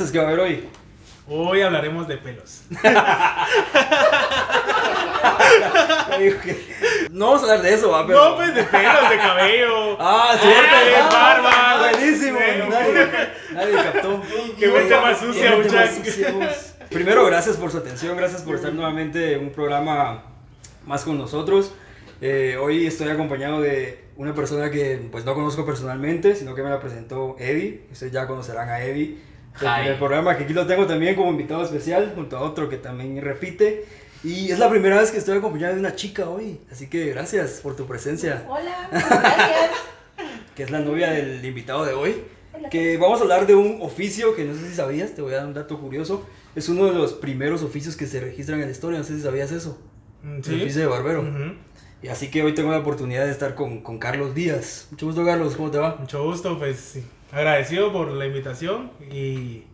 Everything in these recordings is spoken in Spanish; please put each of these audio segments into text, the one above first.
entonces qué va a haber hoy? Hoy hablaremos de pelos. No vamos a hablar de eso, va, pero. No, pues de pelos, de cabello. Ah, Cortes, cierto. barba. Buenísimo. Nadie, nadie captó. Qué mente más sucia, Qué mente más muchacho. sucia, vos. Primero, gracias por su atención, gracias por estar nuevamente en un programa más con nosotros. Eh, hoy estoy acompañado de una persona que pues no conozco personalmente, sino que me la presentó Eddie. Ustedes ya conocerán a Eddie el programa, que aquí lo tengo también como invitado especial, junto a otro que también repite. Y es la primera vez que estoy acompañado de una chica hoy, así que gracias por tu presencia Hola, gracias. que es la novia del invitado de hoy. Que vamos a hablar de un oficio que no sé si sabías, te voy a dar un dato curioso. Es uno de los primeros oficios que se registran en la historia, no sé si sabías eso. Mm, El Sí. oficio de barbero. Ujú. Y así que hoy tengo la oportunidad de estar con, con Carlos Díaz. Mucho gusto, Carlos, ¿cómo te va? Mucho gusto, pues sí. Agradecido por la invitación y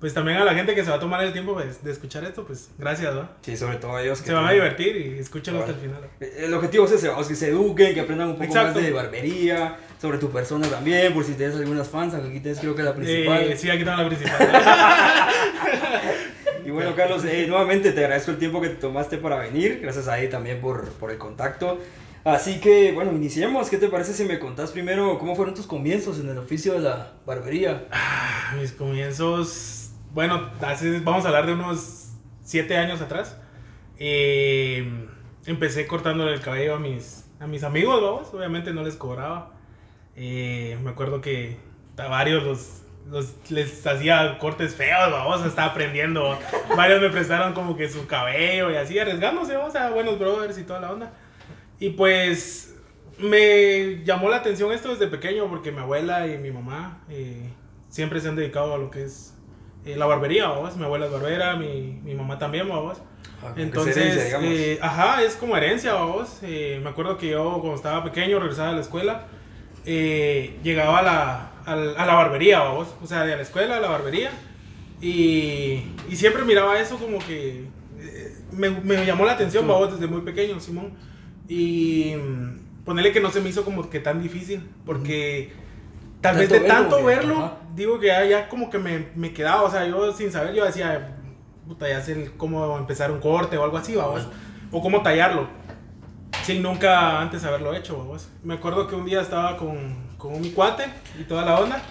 pues también a la gente que se va a tomar el tiempo pues, de escuchar esto, pues gracias, ¿va? Sí, sobre todo a ellos que Se van a divertir y escúchenlo hasta el final. El objetivo es ese, vamos, que se eduquen, que aprendan un poco Exacto. más de barbería, sobre tu persona también, por si tienes algunas fans, aquí tienes creo que la principal. Eh, sí, aquí tengo la principal. Y bueno, Carlos, eh, nuevamente te agradezco el tiempo que te tomaste para venir. Gracias a ahí también por, por el contacto. Así que, bueno, iniciemos. ¿Qué te parece si me contás primero cómo fueron tus comienzos en el oficio de la barbería? Mis comienzos, bueno, vamos a hablar de unos siete años atrás. Eh, empecé cortándole el cabello a mis, a mis amigos, vamos, obviamente no les cobraba. Eh, me acuerdo que a varios los, los- les hacía cortes feos, vamos, estaba aprendiendo. Varios me prestaron como que su cabello y así, arriesgándose, vamos, a buenos brothers y toda la onda. Y pues me llamó la atención esto desde pequeño porque mi abuela y mi mamá eh, siempre se han dedicado a lo que es eh, la barbería, vamos. Mi abuela es barbera, mi, mi mamá también, vamos. Ah, es Entonces, herencia, eh, ajá, es como herencia, vamos. Eh, me acuerdo que yo cuando estaba pequeño regresaba de la escuela, eh, llegaba a la, a la- a la barbería, vamos. O sea, de la escuela a la barbería. Y, y siempre miraba eso como que eh, me, me llamó la atención, vamos, desde muy pequeño, Simón. Y mm, ponerle que no se me hizo como que tan difícil, porque tal vez de tanto verlo, digo que ya, ya como que me, me quedaba, o sea, yo sin saber, yo decía, puta, ya sé cómo empezar un corte o algo así, vamos, o cómo tallarlo, sin nunca antes haberlo hecho, vamos. Me acuerdo que un día estaba con, con mi cuate y toda la onda,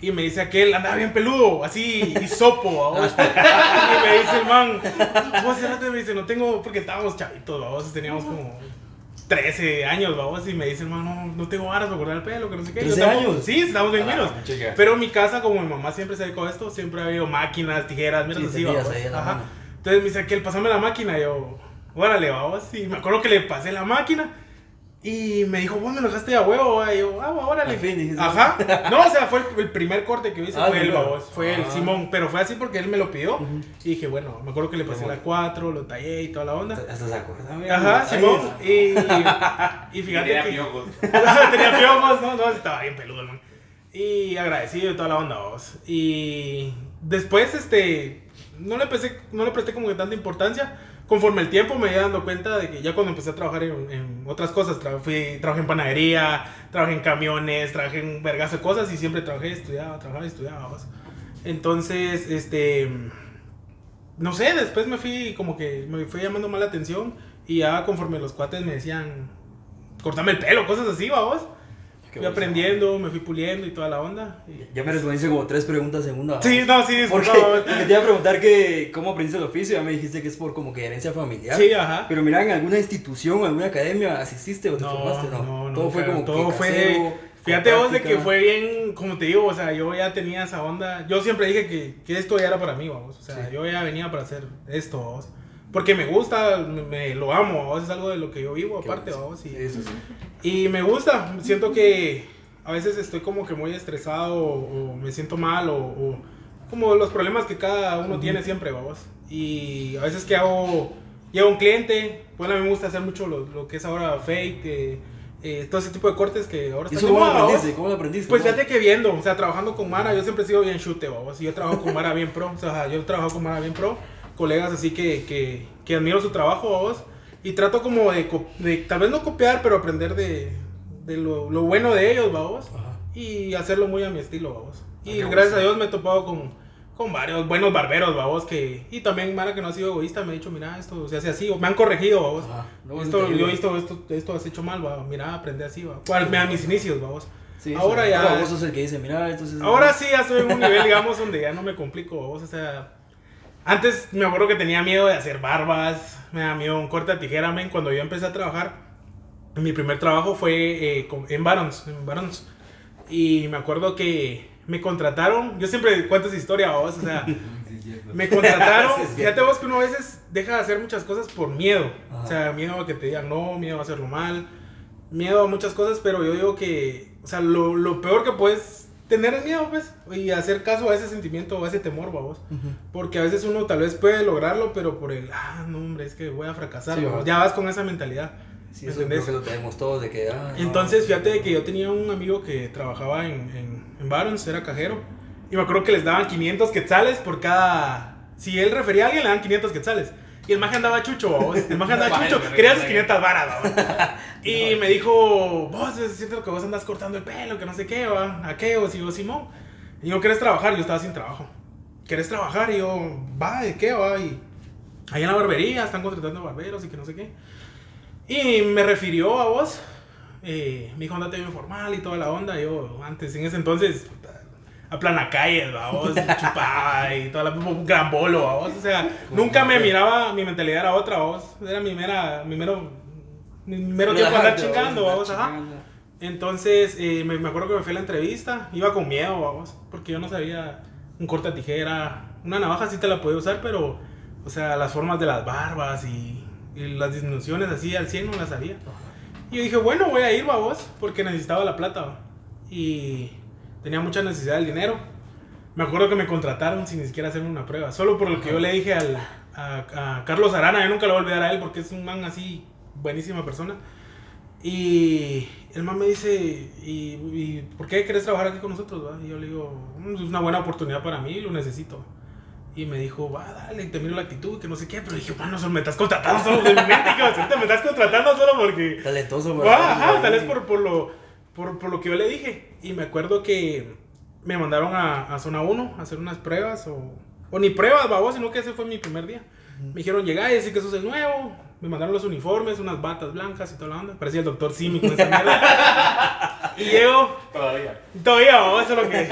y me dice aquel, andaba bien peludo, así, y sopo, vamos. y me dice el man, vos me dice, no tengo, porque estábamos chavitos, vamos, teníamos como 13 años, vamos, y me dice el man, no, no tengo ganas de cortar el pelo, que no sé qué. Yo 13 tampoco- años. Sí, estamos bien Ah, menos. chica. Pero en mi casa, como mi mamá siempre se dedicó a esto, siempre ha habido máquinas, tijeras, mira Sí, así, vamos. en Ajá. Entonces me dice aquel, pasame la máquina, y yo, órale, vamos. Y me acuerdo que le pasé la máquina. Y me dijo, vos me lo dejaste a huevo, va?" y yo, ah, órale. Al fin, dijiste. Ajá. No, o sea, fue el, el primer corte que hice, Ah, fue él, Fue el Ah. Simón, pero fue así porque él me lo pidió. Y dije, bueno, me acuerdo que le pasé la bueno. 4, lo tallé y toda la onda. Hasta se acuerda, mira, Ajá, Simón. Y, y fíjate Tenía que... piojos. Tenía piojos, no, no, estaba bien peludo, man. Y agradecido y toda la onda, vos. Y después, este, no le, presté, no le presté como que tanta importancia. Conforme el tiempo me iba dando cuenta de que ya cuando empecé a trabajar en, otras cosas, tra- trabajé en panadería, trabajé en camiones, trabajé en vergas de cosas y siempre trabajé, estudiaba, trabajaba estudiaba. Entonces, este, no sé, después me fui como que me fue llamando más la atención y ya conforme los cuates me decían, cortame el pelo, cosas así, vamos. Qué Fui aprendiendo, me fui puliendo y toda la onda. y- Ya me respondiste como tres preguntas en una. Sí, no, sí, Porque disculpa, vamos. te iba a preguntar que cómo aprendiste el oficio, ya me dijiste que es por como que herencia familiar. Sí, ajá. Pero mira, ¿en alguna institución, alguna academia asististe o te No, formaste? No, no, no, todo fue como todo que fue casero, Fíjate vos de que fue bien, como te digo, o sea, yo ya tenía esa onda. Yo siempre dije que, que esto ya era para mí, vamos. O sea, Sí. yo ya venía para hacer esto, vamos. Porque me gusta, me, lo amo, vamos. Es algo de lo que yo vivo, aparte, vamos. Y, eso sí. y me gusta, siento que a veces estoy como que muy estresado o, o me siento mal o, o como los problemas que cada uno tiene siempre, vamos. Y a veces que hago, llevo un cliente, bueno, a mí me gusta hacer mucho lo, lo que es ahora fake, eh, eh, todo ese tipo de cortes que ahora ¿Y están cómo aprendiste? ¿Cómo lo aprendiste? Pues fíjate que viendo, o sea, trabajando con Mara, yo siempre he sido bien chute, vamos. Y yo trabajo con Mara bien pro, o sea, yo trabajo con Mara bien pro. Colegas así que, que, que admiro su trabajo, vos. Y trato como de, de tal vez no copiar, pero aprender de, de lo, lo bueno de ellos, vamos. Ajá. Y hacerlo muy a mi estilo, vamos. Y Ah, qué gracias a gusto. Dios me he topado con, con varios buenos barberos, vamos. Que, y también, Mara, que no ha sido egoísta, me ha dicho, mira, esto se hace así. O me han corregido. Ajá. No, esto, yo he visto esto, esto has hecho mal, va. Mira, aprende así, va. Cual- A mis inicios, vamos. Sí, Ahora sí. ya- Ahora vos sos el que dice, mira, entonces... Ahora sí ya estoy en un nivel, digamos, donde ya no me complico, vos, o sea... Antes me acuerdo que tenía miedo de hacer barbas, me da miedo un corte de tijera, men. Cuando yo empecé a trabajar, mi primer trabajo fue eh, en Barons, en Barons. Y me acuerdo que me contrataron, yo siempre cuento esa historia, vos, o sea... Me contrataron, Sí, fíjate vos que uno a veces deja de hacer muchas cosas por miedo. Ajá. O sea, miedo a que te digan no, miedo a hacerlo mal, miedo a muchas cosas, pero yo digo que, o sea, lo, lo peor que puedes tener miedo, pues, y hacer caso a ese sentimiento o a ese temor, vamos. Ujú. Porque a veces uno tal vez puede lograrlo, pero por el, ah, no, hombre, es que voy a fracasar, Sí, ya vas con esa mentalidad. Sí, ¿me eso creo que lo tenemos todos, de que... ah, no. Entonces, fíjate de que yo tenía un amigo que trabajaba en, en, en Barons, era cajero. Y me acuerdo que les daban 500 quetzales por cada. Si él refería a alguien, le daban 500 quetzales. Y el maje andaba chucho, vos. El maje andaba chucho. Quería sus recuerdo. 500 varas. Y me dijo, vos, es cierto que vos andas cortando el pelo, que no sé qué, va. ¿A qué? O si yo, Simón. Y yo, ¿querés trabajar? Yo estaba sin trabajo. ¿Querés trabajar? Y yo, va, ¿de qué, va? Y ahí en la barbería están contratando barberos y que no sé qué. Y me refirió a vos. eh, me dijo, andate bien formal y toda la onda. Yo, antes, en ese entonces, puta, a plana calle, vos, chupaba y toda la un gran bolo, vos. O sea, nunca me miraba, mi mentalidad era otra, vos. Era mi mera, mi mero, mi mero tiempo andar chingando, vos, ajá. Entonces, eh, me, me acuerdo que me fui a la entrevista, iba con miedo, vamos, porque yo no sabía un corte de tijera, una navaja sí te la podía usar, pero, o sea, las formas de las barbas y, y las disminuciones así al 100 no las sabía. Y yo dije, bueno, voy a ir, vamos, porque necesitaba la plata, va. y tenía mucha necesidad del dinero. Me acuerdo que me contrataron sin ni siquiera hacerme una prueba, solo por lo que yo le dije al, a, a Carlos Arana, yo nunca lo voy a olvidar a él porque es un man así, buenísima persona. Y el man me dice, ¿y, y por qué querés trabajar aquí con nosotros? va?" Y yo le digo, "Mm, es una buena oportunidad para mí, lo necesito. Y me dijo, va, dale, te miro la actitud, que no sé qué. Pero dije, mano, solo me estás contratando solo de mi mente, que me estás contratando solo porque... Talentoso, ¿verdad? ajá, tal vez por, por, lo, por, por lo que yo le dije. Y me acuerdo que me mandaron a, a Zona 1 a hacer unas pruebas, o, o ni pruebas, babos, sino que ese fue mi primer día. Me dijeron, llega y decir que sos el nuevo. Me mandaron los uniformes, unas batas blancas y toda la onda. Parecía el doctor Simi con esa mierda. y llego, Todavía. todavía, babos, eso es lo que.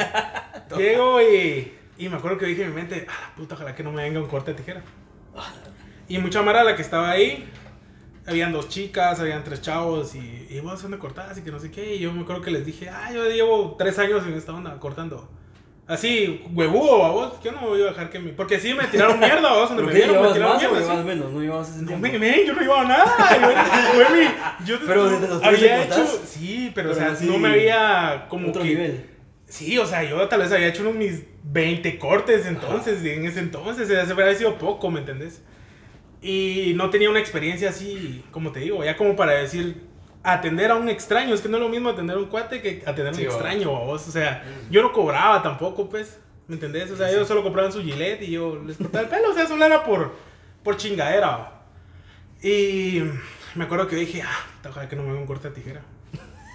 llego y, y me acuerdo que dije en mi mente, ah, la puta, ojalá que no me venga un corte de tijera. Y mucha mara la que estaba ahí, habían dos chicas, habían tres chavos y, vos dónde cortás y que no sé qué. Y yo me acuerdo que les dije, ah, yo llevo tres años en esta onda cortando. Así, huevudo, vos, yo no voy a dejar que me. Porque sí me tiraron mierda, vos, donde ¿Pero me vieron, me tiraron más o mierda. llevabas sí. menos? No llevabas ese No, tiempo. me, me, yo no llevaba nada. Yo, mi- yo Pero desde los había hecho. cortás. Sí, pero, Pero o sea, así, no me había como Otro que. nivel. Sí, o sea, yo tal vez había hecho unos mis 20 cortes entonces, y en ese entonces, se habría sido poco, ¿me entendés? Y no tenía una experiencia así, como te digo, ya como para decir, atender a un extraño, es que no es lo mismo atender a un cuate que atender a un Sí, extraño, vos, o sea, yo no cobraba tampoco, pues, ¿me entendés? O sea, ellos solo compraban su gilet y yo les cortaba el pelo, o sea, solo era por, por chingadera. Y me acuerdo que dije, ah, ojalá que no me haga un corte de tijera.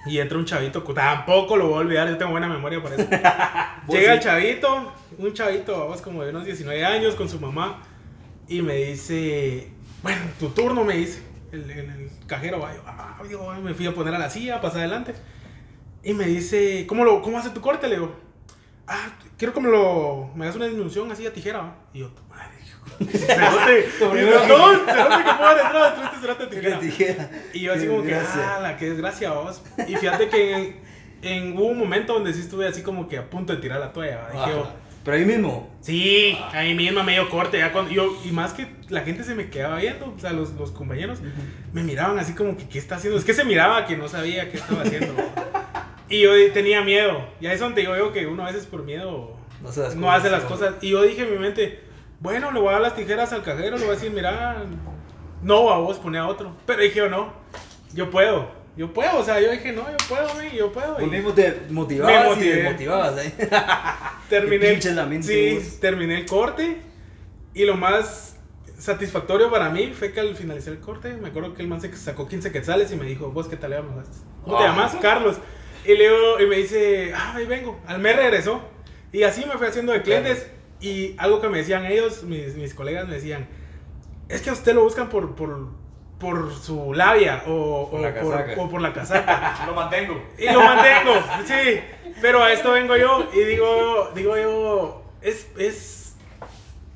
Y entra un chavito, que tampoco lo voy a olvidar, yo tengo buena memoria para eso. Llega sí. el chavito, un chavito, vamos, como de unos 19 años, con su mamá, y me dice, bueno, tu turno, me dice, el, el- el cajero, va, yo, ah, me fui a poner a la silla, pasar adelante, y me dice, ¿cómo, lo, cómo hace tu corte? Le digo, ah, quiero que me lo, me hagas una disminución así a tijera, va. Y yo, madre, cerote, Tu primero- no, cerote que puedo entrar dentro de este cerote de Qué tijera. tijera. Y yo así Qué como que, desgracia. ah, la que desgracia vos. Y fíjate que en, en- hubo un momento donde sí estuve así como que a punto de tirar la toalla. Pero ahí mismo. sí, ahí mismo medio corte. Ya cuando, yo, y más que la gente se me quedaba viendo, o sea, los, los compañeros me miraban así como que, ¿qué está haciendo? Es que se miraba que no sabía qué estaba haciendo. y yo tenía miedo. Y ahí es donde yo veo que uno a veces por miedo No, se las no hace las cosas. Y yo dije en mi mente, bueno, le voy a dar las tijeras al cajero, le voy a decir, mira, no, a vos pone a otro. Pero dije yo, no, yo puedo, yo puedo, o sea, yo dije, no, yo puedo, yo puedo. Y mismo te motivabas Me y motivé. terminé, mente, sí, vos. terminé el corte y lo más satisfactorio para mí fue que al finalizar el corte, me acuerdo que el man se sacó 15 quetzales y me dijo, vos qué tal le llamas? ¿Cómo te llamas? Carlos. Y, luego, y me dice, ah, ahí vengo. Al mes regresó. Y así me fui haciendo de clientes. Y algo que me decían ellos, mis, mis colegas me decían, es que a usted lo buscan por, por, por su labia o, Por o la casaca. o por la casaca. Lo mantengo. Y lo mantengo, sí. Pero a esto vengo yo y digo, digo yo, es, es,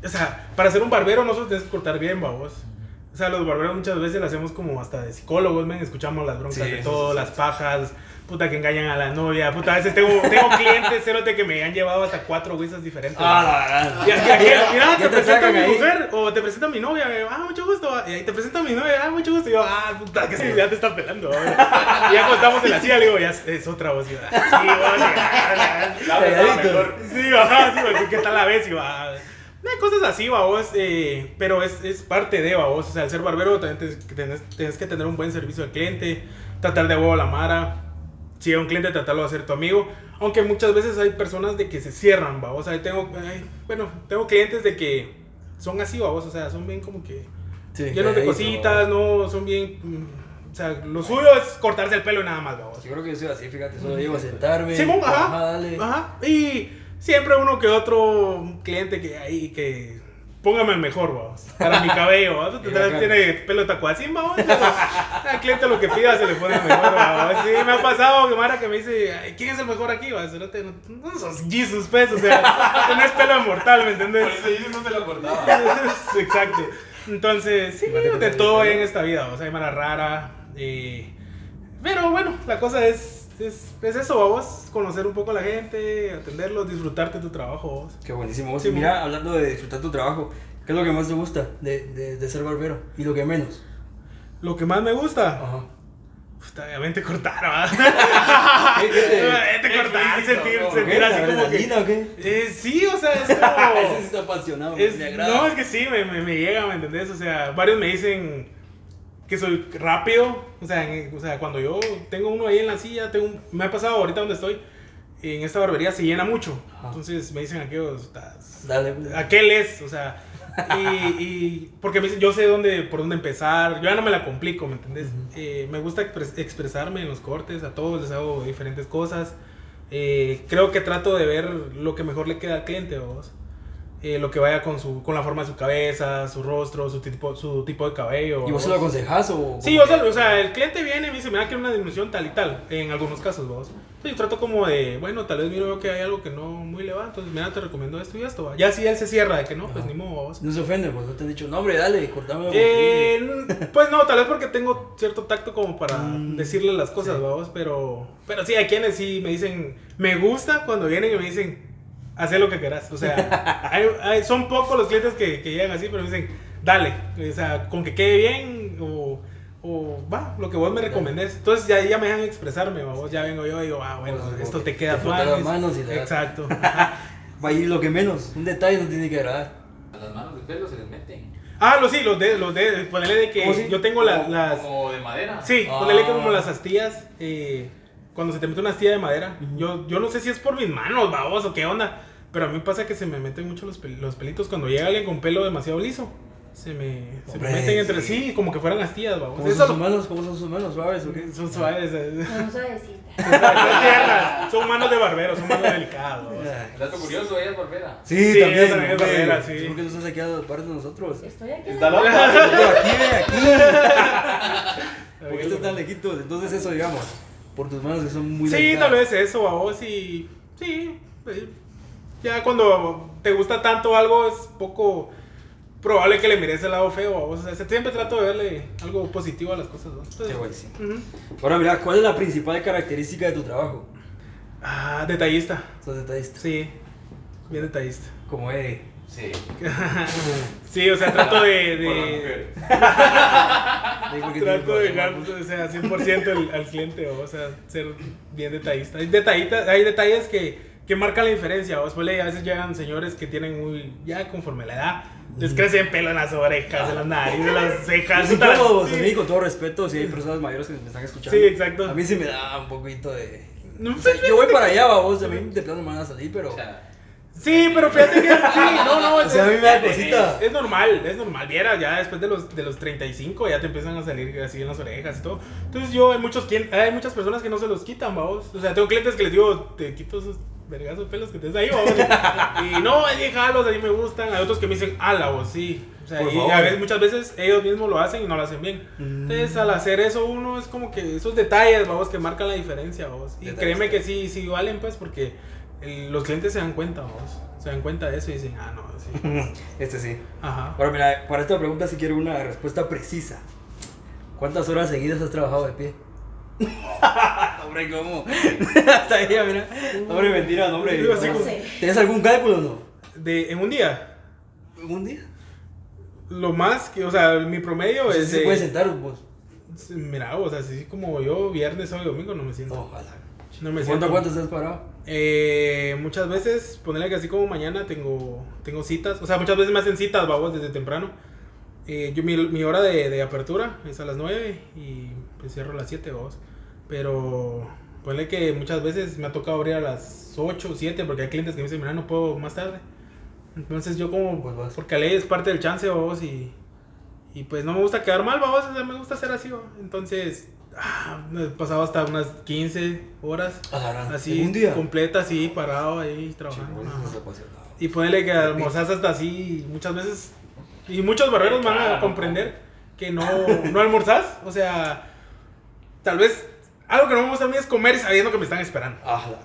o sea, para ser un barbero no solo tienes que cortar bien, babos. O sea, los barberos muchas veces lo hacemos como hasta de psicólogos, men, escuchamos las broncas Sí, de todo, sí, las sí. pajas, puta que engañan a la novia, puta, a veces tengo, tengo clientes, cerote, que me han llevado hasta cuatro guisas diferentes. Ah, Y aquí, aquí, mira, te te presento a mi ahí. mujer o te presento a mi novia. yo, ah, mucho gusto. Y ahí te presento a mi novia, ah, mucho gusto. Y yo, ah, puta, que ya te están pelando. Y ya cuando estamos en la silla, le digo, ya es, otra voz. Y yo, ah, sí, mejor. Sí, ajá, sí, ¿qué tal la ves? Y va. Hay cosas así, babos, eh, pero es, es parte de, babos. O sea, al ser barbero que tener- tienes que tener un buen servicio al cliente, tratar de huevo a la mara. Si a un cliente, tratarlo de hacer tu amigo. Aunque muchas veces hay personas de que se cierran, babos. O sea, tengo, ay, bueno, tengo clientes de que son así, babos. O sea, son bien como que Sí, llenos de cositas, no, son bien. mm, O sea, lo suyo es cortarse el pelo y nada más, babos. Yo creo que yo soy así, fíjate, solo llego a sentarme. Simón, ajá. dale. Ajá. Y siempre uno que otro cliente que ahí que póngame el mejor, vamos. Para mi cabello, ¿vamos? Tiene pelo de tacuacín, vamos. Al cliente lo que pida se le pone el mejor, vamos. Sí, me ha pasado que Mara que me dice, "Ay, ¿quién es el mejor aquí? Va, Cerote, no, no sos Jesus, pues, o sea, tenés pelo mortal, ¿me Por entiendes? eso yo no se lo cortaba. Exacto. Entonces, sí, de todo hay en esta vida, o sea, hay Mara rara. eh, pero bueno, la cosa es, es, es eso, vamos, conocer un poco a la gente, atenderlos, disfrutarte tu trabajo, vos. Qué buenísimo. Vos, Sí, mira, hablando de disfrutar tu trabajo, ¿qué es lo que más te gusta de, de, de ser barbero? Y lo que menos. Lo que más me gusta, Ajá. puta, obviamente cortar, ¿va? ¿Qué, qué te- cortar, sentir, ¿no? sentir así como que... ¿Adrenalina o qué? Eh, sí, o sea, es como... está apasionado, Es- me agrada. no, es que sí, me, me, me llega, ¿me entendés? O sea, varios me dicen que soy rápido. O sea, en- o sea, cuando yo tengo uno ahí en la silla, tengo un- me ha pasado ahorita donde estoy, en esta barbería se llena mucho. Ajá. Entonces me dicen aquellos, "Estás- Dale. aquel es, o sea, y, y porque me dicen, yo sé dónde, por dónde empezar, yo ya no me la complico, ¿me entendés? Eh, me gusta expres- expresarme en los cortes, a todos les hago diferentes cosas. Eh, creo que trato de ver lo que mejor le queda al cliente, vos. Eh, lo que vaya con su con la forma de su cabeza, su rostro, su tipo, su tipo de cabello. ¿Y vos se lo aconsejas o.? Sí, o sea, o sea, el cliente viene y me dice, mira, quiero una disminución tal y tal, en algunos casos, vos. Entonces yo trato como de, bueno, tal vez miro que hay algo que no muy le va, entonces mira, te recomiendo esto y esto, va. Ya si él se cierra de que no, pues ni modo, vos. No se ofende, pues no te han dicho, no, hombre, dale, cortame. Eh, pues no, tal vez porque tengo cierto tacto como para Mm, decirle las cosas, sí. vamos, pero, pero sí, hay quienes sí me dicen, me gusta cuando vienen y me dicen, haz lo que quieras. O sea, hay- hay- son pocos los clientes que, que llegan así, pero me dicen, dale, o sea, con que quede bien o, o va, lo que vos me recomendés. Entonces ya, ya me dejan expresarme, vos ya vengo yo y digo, ah, bueno, Pues, esto te queda te frotas las tuanis". manos y das. Exacto. Va a ir lo que menos. Un detalle no tiene que agradar. A las manos de pelo se les meten. ah, los sí, los de, los de, ponele de que ¿Cómo sí? yo tengo la- las... Como de madera. Sí, Ah. ponele como las astillas. eh, cuando se te mete una astilla de madera. yo, yo no sé si es por mis manos, babos, o qué onda. Pero a mí pasa que se me meten mucho los, pel- los pelitos cuando llega alguien con pelo demasiado liso. Se me, se me meten entre sí. sí, como que fueran astillas, babos. ¿Cómo son sus lo- manos? ¿Cómo son sus manos? ¿Suaves o qué? son suaves. eh. Son tiernas. Son manos de barbero, son manos. Ay. Dato curioso, ella es barbera. Sí, Sí, también. ella también es barbera, sí. ¿Por qué no estás aquí a par de nosotros? Estoy aquí. Está loca. Aquí, ve, aquí. ¿Por qué estás tan lejitos? Entonces eso, digamos, por tus manos que son muy Sí, delicadas. tal vez eso, babos, y sí. eh, Ya cuando te gusta tanto algo es poco probable que le mires el lado feo, babos. O sea, siempre trato de verle algo positivo a las cosas, ¿no? Entonces, Qué buenísimo. ujú. Ahora mira, ¿cuál es la principal característica de tu trabajo? Ah, detallista. Sos detallista. Sí, bien detallista. Como Eddie. Sí. Sí, o sea, trato de... De Trato de dejar, pues. o sea, 100% al, al cliente, o sea, ser bien detallista. Hay, detallitas, hay detalles que, que marcan la diferencia. O a veces llegan señores que tienen muy, ya conforme la edad, les crecen pelo en las orejas, en las narices, en las cejas. Incómodo, sí. a mí, con todo respeto, si hay personas mayores que me están escuchando. Sí, exacto. A mí sí me da un poquito de... No, O sea, yo voy para allá, vos, a mí de plano me van a salir, pero... O sea, Sí, pero fíjate que sí, no, no, O es, sea, a mí me da cosita. es normal, es normal. Viera, ya después de los, de los 35 ya te empiezan a salir así en las orejas y todo. Entonces yo, hay, muchos, hay muchas personas que no se los quitan, vamos. O sea, tengo clientes que les digo, te quito esos vergazos pelos que tienes ahí, vamos. Y no, ahí jalos, ahí me gustan. Hay otros que me dicen, ala, vos, sí. O sea, y a veces, muchas veces ellos mismos lo hacen y no lo hacen bien. Mm. Entonces, al hacer eso, uno es como que esos detalles, vamos, que marcan la diferencia, vamos. Y Detalles. créeme que sí, sí valen, pues, porque el- los clientes se dan cuenta, vamos. Se dan cuenta de eso y dicen, ah, no, sí. Este sí. Ajá. Ahora, mira, para esta pregunta sí quiero una respuesta precisa. ¿Cuántas horas seguidas has trabajado de pie? hombre, ¿cómo? Hasta ahí, mira. Hombre, mentira, no, hombre. No sé. ¿Tienes algún cálculo o no? De, en un día, ¿Un día? lo más que, o sea, mi promedio O sea, es. se de- puede sentar vos. Mira, o sea, así como yo, viernes, sábado y domingo no me siento. Ojalá. No me ¿Cuánto, siento. cuánto estás parado? Eh, muchas veces, ponerle que así como mañana tengo, tengo citas, o sea, muchas veces me hacen citas, vamos, desde temprano. Eh, yo, mi, mi hora de, de apertura es a las 9 y pues cierro a las 7, vamos. Pero ponle que muchas veces me ha tocado abrir a las 8 o 7 porque hay clientes que me dicen, mira, no puedo más tarde. Entonces yo como, Pues porque la ley es parte del chance, vamos, y, y pues no me gusta quedar mal, vamos, o sea, me gusta hacer así, ¿va? Entonces, ah, pasado hasta unas 15 horas. Así, ¿En un día? completa, así, parado ahí, trabajando. Y ponerle que almorzás hasta así, muchas veces. Y muchos barberos van a comprender que no, no almorzás. O sea, tal vez algo que no me gusta a mí es comer sabiendo que me están esperando.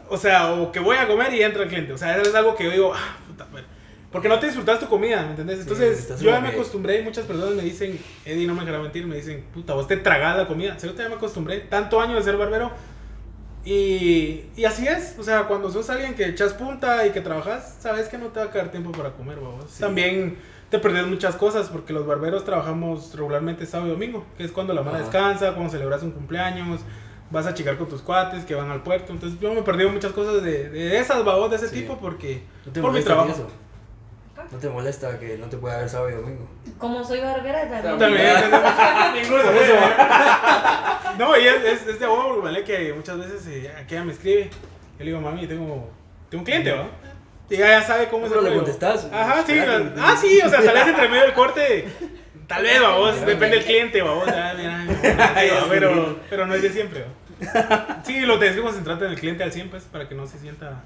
O sea, o que voy a comer y entra el cliente. O sea, eso es algo que yo digo, ah, puta madre. Porque no te disfrutas tu comida, ¿me entendés? Entonces, yo ya me que- acostumbré y muchas personas me dicen, Eddie, no me dejará mentir, me dicen, puta, vos te tragás la comida. Sí, yo ya me acostumbré, tanto años de ser barbero. Y, y así es, o sea, cuando sos alguien que echas punta y que trabajas, sabes que no te va a quedar tiempo para comer, babos. Sí. También te perdés muchas cosas porque los barberos trabajamos regularmente sábado y domingo, que es cuando la Ajá. descansa, cuando celebras un cumpleaños, vas a chicar con tus cuates que van al puerto. Entonces yo me perdido muchas cosas de, de esas babos de ese Sí. tipo porque ¿No por mi trabajo. eso? ¿No te molesta que no te pueda ver sábado y domingo? Como soy barbera también. También, Ninguno. No, y es, es, es de huevo, ¿vale? Que muchas veces eh, aquí ella me escribe. Yo le digo, mami, tengo, tengo un cliente, ¿va? Y ella ya sabe cómo es Pero el le contestás. Ajá, sí. Espérate. Ah, sí, o sea, tal vez entre medio del corte. Tal vez, vamos, depende del cliente, vamos. Ya, mira, sí, pero, pero no es de siempre, ¿va? Sí, lo tenés que concentrarte en el cliente al 100, pues, para que no se sienta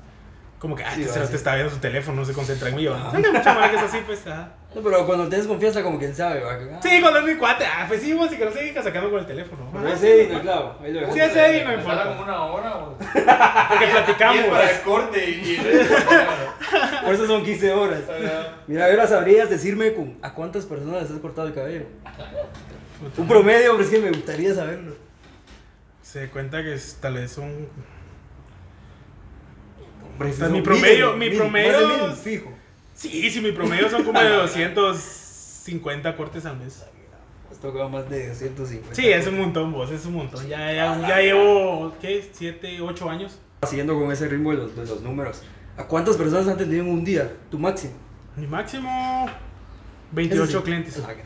como que, ah, Sí, este sí. está viendo su teléfono, no se concentra en mí, mucha mara que es así, pues, ajá. No, pero cuando tienes confianza, como quien sabe, va. ah, Sí, cuando es mi cuate, ah, pues sí, vos, y que no se siga sacando con el teléfono. Pero Ajá, ese sí, no, claro. Ahí lo Sí, ese ahí no Me importa. falta como una hora. o- Porque Y platicamos. es para el corte y. y- Por eso son 15 horas. Mira, ahora sabrías decirme con- a cuántas personas les has cortado el cabello. Un promedio, pero es que me gustaría saberlo. Se cuenta que es, tal vez son. Hombre, O sea, si mi promedio- mil, mi promedio fijo. Sí, sí, mi promedio son como de 250 cortes al mes. Has tocado más de 250. Sí, es un montón, vos, es un montón. Ya, ya, ya llevo, ¿qué? 7, 8 años. Siguiendo con ese ritmo de los, de los números. ¿A cuántas personas han tenido en un día? Tu máximo. Mi máximo, 28 Eso sí. clientes. Ah, que-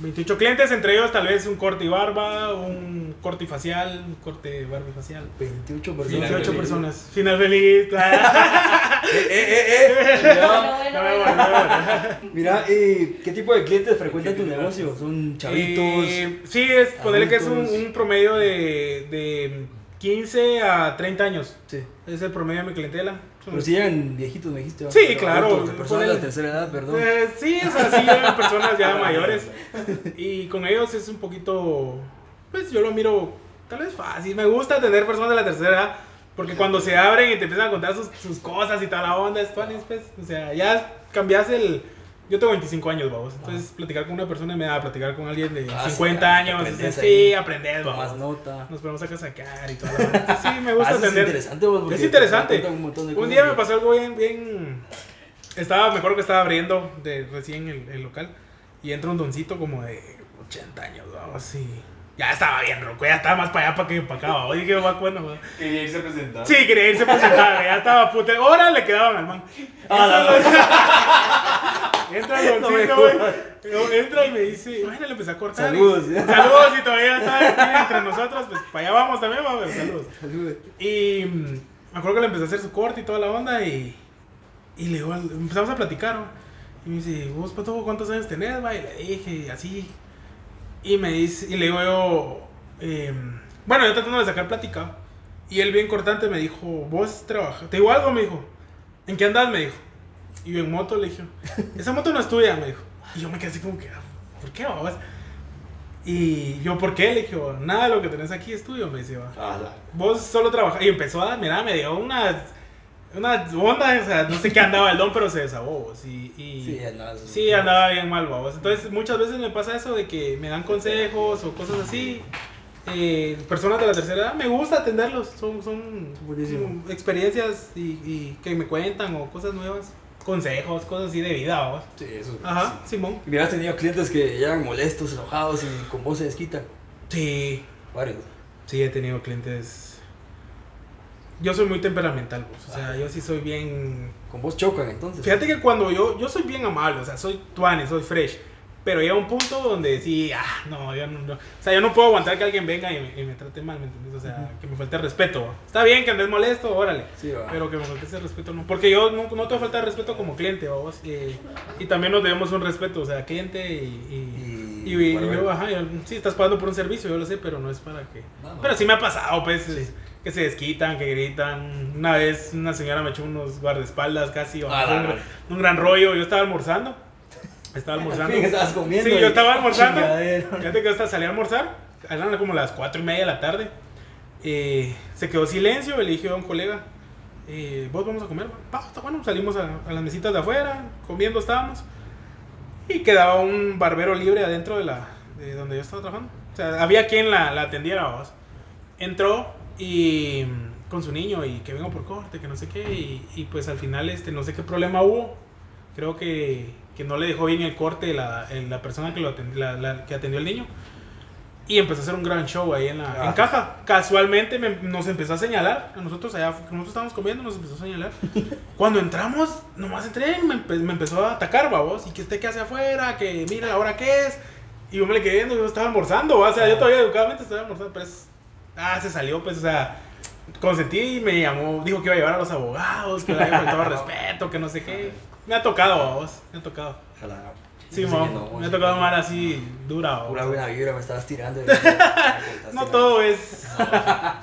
28 clientes, entre ellos tal vez un corte y barba, un corte y facial, un corte barba y facial. 28 personas. 28 feliz. personas. Final feliz. Eh, eh, eh, eh. No. Mira, ¿qué tipo de clientes frecuentan tu negocio? ¿Son chavitos? Eh, sí, es ponerle que es un, un promedio de, de 15 a 30 años. Sí. Es el promedio de mi clientela. Pero si llegan viejitos, me dijiste. Sí, claro, personas de la tercera edad, perdón. Eh, sí, o sea, sí llegan personas ya mayores. Y con ellos es un poquito. Pues yo lo miro tal vez fácil. Me gusta tener personas de la tercera edad. Porque cuando se abren y te empiezan a contar sus, sus cosas y toda la onda, es pues. O sea, ya cambias el. Yo tengo 25 años, vamos. Entonces, platicar con una persona me da a platicar con alguien de Ah, sí, 50 claro, años. sí, aprendes, vamos. nota. Nos ponemos a casacar y onda. Sí, me gusta Ah, eso es interesante, vos, Es te interesante. un día me pasó algo bien, bien. Estaba, me acuerdo que estaba abriendo de recién el, el local y entra un doncito como de 80 años, vamos, así. Ya estaba bien, roco, ya estaba más para allá para que para acá. Oye, qué va bueno, va. Quería irse a presentar. Sí, quería irse a presentar, ya estaba puta. Horas le quedaban al man. Entra el güey. Entra y me dice, bueno, le empecé a cortar. y- Saludos. Saludos y todavía está entre nosotros, pues para allá vamos también, vamos, saludos. Saludos. Y mm, me acuerdo que le empecé a hacer su corte y toda la onda y, Y le digo, empezamos a platicar, ¿no? Y me dice, ¿vos Pato, cuántos años tenés? Va? Y le dije, así. Y me dice, y le digo yo, em, bueno, yo tratando de sacar plática. Y él bien cortante me dijo, vos trabajas, ¿te digo algo? Me dijo, ¿en qué andas? Me dijo. Y yo en moto le dije, esa moto no es tuya, me dijo. Y yo me quedé así como que, "Ah, ¿por qué? Y yo, ¿por qué? Le dije, nada de lo que tenés aquí es tuyo, me dice. Ala. Vos solo trabajas. Y empezó a, mira, me dio una, una onda, o sea, no sé qué andaba el don, pero se desahogó. vos, Y, Sí, andaba. Sí, andaba bien mal, babos. Entonces, muchas veces me pasa eso de que me dan consejos o cosas así. Eh, personas de la tercera edad, me gusta atenderlos. Son, son experiencias y, y que me cuentan o cosas nuevas. Consejos, cosas así de vida, babos. Sí, eso. Ajá, Simón. Y mira, has tenido clientes que llegan molestos, enojados y con vos se desquitan. Sí, Varios. sí, he tenido clientes. Yo soy muy temperamental, pues. O sea, yo sí soy bien Con vos chocan entonces. Fíjate que cuando yo, yo soy bien amable, o sea, soy tuane, soy fresh. Pero llega un punto donde sí, ah, no, yo no, no. O sea, yo no puedo aguantar que alguien venga y me, y me trate mal, ¿me entiendes? O sea, que me falte respeto. Está bien que andes molesto, órale. Sí, va. Pero que me falte ese respeto, no. Porque yo no, no te falta respeto como cliente, vamos. eh, y también nos debemos un respeto, o sea, cliente y. y, Y- y- bueno, yo, bueno. ajá, yo- sí, estás pagando por un servicio, yo lo sé, pero no es para que. No, no. Pero sí me ha pasado, pues, es- que se desquitan, que gritan. Una vez una señora me echó unos guardaespaldas casi, o Ah, un, la- gra- un gran rollo. Yo estaba almorzando. Estaba almorzando. Al fin estabas comiendo Sí, yo estaba almorzando. Fíjate que hasta salí a almorzar. Eran como las 4 y media de la tarde. Eh, se quedó silencio. Le dije a un colega: eh, ¿Vos vamos a comer? Bueno. Salimos a, a las mesitas de afuera. Comiendo estábamos. Y quedaba un barbero libre adentro de la de donde yo estaba trabajando. O sea, había quien la, la atendiera. vamos. Entró y con su niño y que vengo por corte, que no sé qué. Y, y pues al final este, no sé qué problema hubo. Creo que, que no le dejó bien el corte la, la persona que, lo atendi- la- la- que atendió al niño. Y empezó a hacer un gran show ahí en la Ah. en caja. Casualmente me- nos empezó a señalar. A nosotros allá, nosotros estábamos comiendo, nos empezó a señalar. Cuando entramos, nomás entré me, empe- me empezó a atacar, babos. Y que usted qué hace afuera, que mira la hora que es. Y yo me le quedé viendo, yo estaba almorzando, ¿va? o sea, yo todavía educadamente estaba almorzando, pero es- Ah, se salió, pues, o sea, consentí y me llamó, dijo que iba a llevar a los abogados, que le había faltado respeto, que no sé qué. Me ha tocado, babos, me ha tocado. Ojalá. Sí, mo, no, me ha tocado mal así, dura. Pura buena vibra, me estabas tirando. No todo es... No,